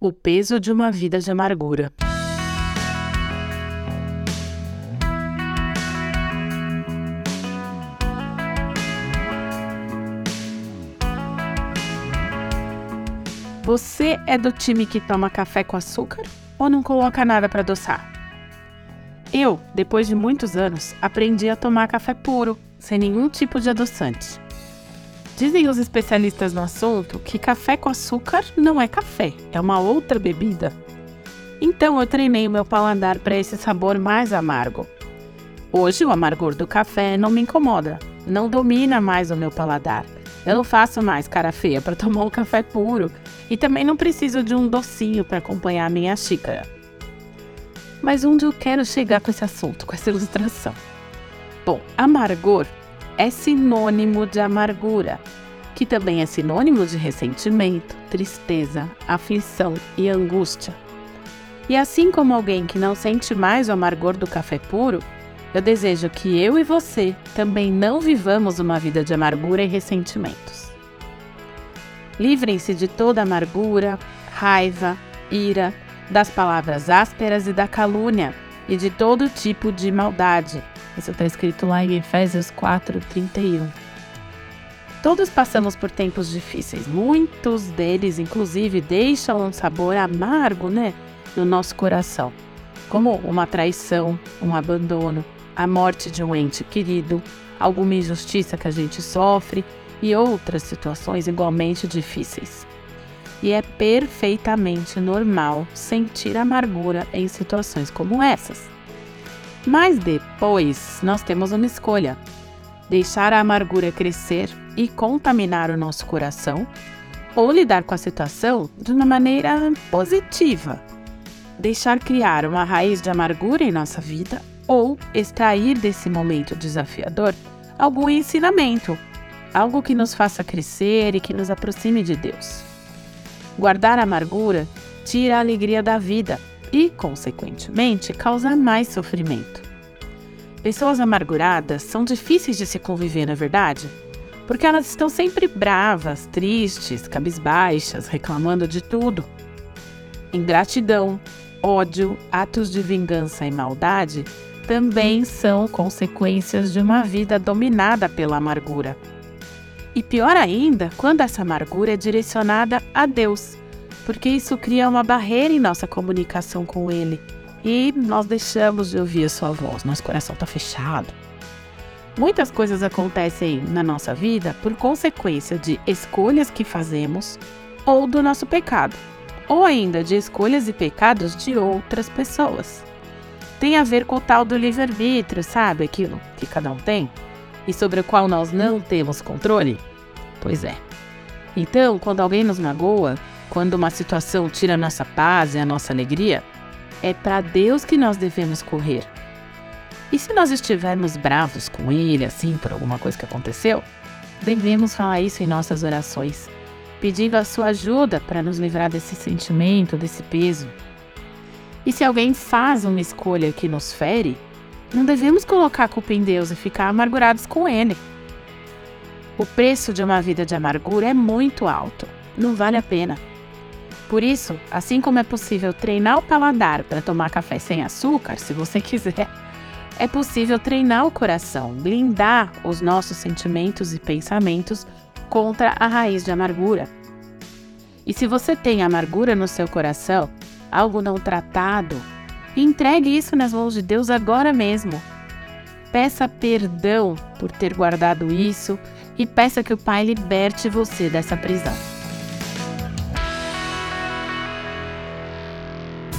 O peso de uma vida de amargura. Você é do time que toma café com açúcar ou não coloca nada para adoçar? Eu, depois de muitos anos, aprendi a tomar café puro, sem nenhum tipo de adoçante. Dizem os especialistas no assunto que café com açúcar não é café, é uma outra bebida. Então eu treinei meu paladar para esse sabor mais amargo. Hoje o amargor do café não me incomoda, não domina mais o meu paladar. Eu não faço mais cara feia para tomar um café puro e também não preciso de um docinho para acompanhar a minha xícara. Mas onde eu quero chegar com esse assunto, com essa ilustração? Bom, amargor é sinônimo de amargura, que também é sinônimo de ressentimento, tristeza, aflição e angústia. E assim como alguém que não sente mais o amargor do café puro, eu desejo que eu e você também não vivamos uma vida de amargura e ressentimentos. Livrem-se de toda amargura, raiva, ira, das palavras ásperas e da calúnia, e de todo tipo de maldade, isso está escrito lá em Efésios 4, 31. Todos passamos por tempos difíceis. Muitos deles, inclusive, deixam um sabor amargo, né, no nosso coração, como uma traição, um abandono, a morte de um ente querido, alguma injustiça que a gente sofre e outras situações igualmente difíceis. E é perfeitamente normal sentir amargura em situações como essas. Mas depois nós temos uma escolha: deixar a amargura crescer e contaminar o nosso coração, ou lidar com a situação de uma maneira positiva. Deixar criar uma raiz de amargura em nossa vida, ou extrair desse momento desafiador algum ensinamento, algo que nos faça crescer e que nos aproxime de Deus. Guardar a amargura tira a alegria da vida e, consequentemente, causa mais sofrimento. Pessoas amarguradas são difíceis de se conviver, na é verdade? Porque elas estão sempre bravas, tristes, cabisbaixas, reclamando de tudo. Ingratidão, ódio, atos de vingança e maldade também são consequências de uma vida dominada pela amargura. E pior ainda, quando essa amargura é direcionada a Deus porque isso cria uma barreira em nossa comunicação com Ele e nós deixamos de ouvir a Sua voz, nosso coração está fechado. Muitas coisas acontecem na nossa vida por consequência de escolhas que fazemos ou do nosso pecado, ou ainda de escolhas e pecados de outras pessoas. Tem a ver com o tal do livre-arbítrio, sabe? Aquilo que cada um tem e sobre o qual nós não temos controle? Pois é. Então, quando alguém nos magoa, quando uma situação tira a nossa paz e a nossa alegria, é para Deus que nós devemos correr. E se nós estivermos bravos com Ele, assim, por alguma coisa que aconteceu, devemos falar isso em nossas orações, pedindo a sua ajuda para nos livrar desse sentimento, desse peso. E se alguém faz uma escolha que nos fere, não devemos colocar a culpa em Deus e ficar amargurados com Ele. O preço de uma vida de amargura é muito alto, não vale a pena. Por isso, assim como é possível treinar o paladar para tomar café sem açúcar, se você quiser, é possível treinar o coração, blindar os nossos sentimentos e pensamentos contra a raiz de amargura. E se você tem amargura no seu coração, algo não tratado, entregue isso nas mãos de Deus agora mesmo. Peça perdão por ter guardado isso e peça que o Pai liberte você dessa prisão.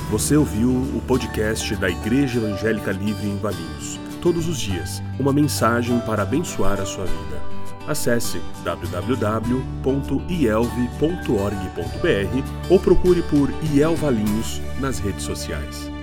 Você ouviu o podcast da Igreja Evangélica Livre em Valinhos. Todos os dias, uma mensagem para abençoar a sua vida. Acesse www.ielve.org.br ou procure por IEL Valinhos nas redes sociais.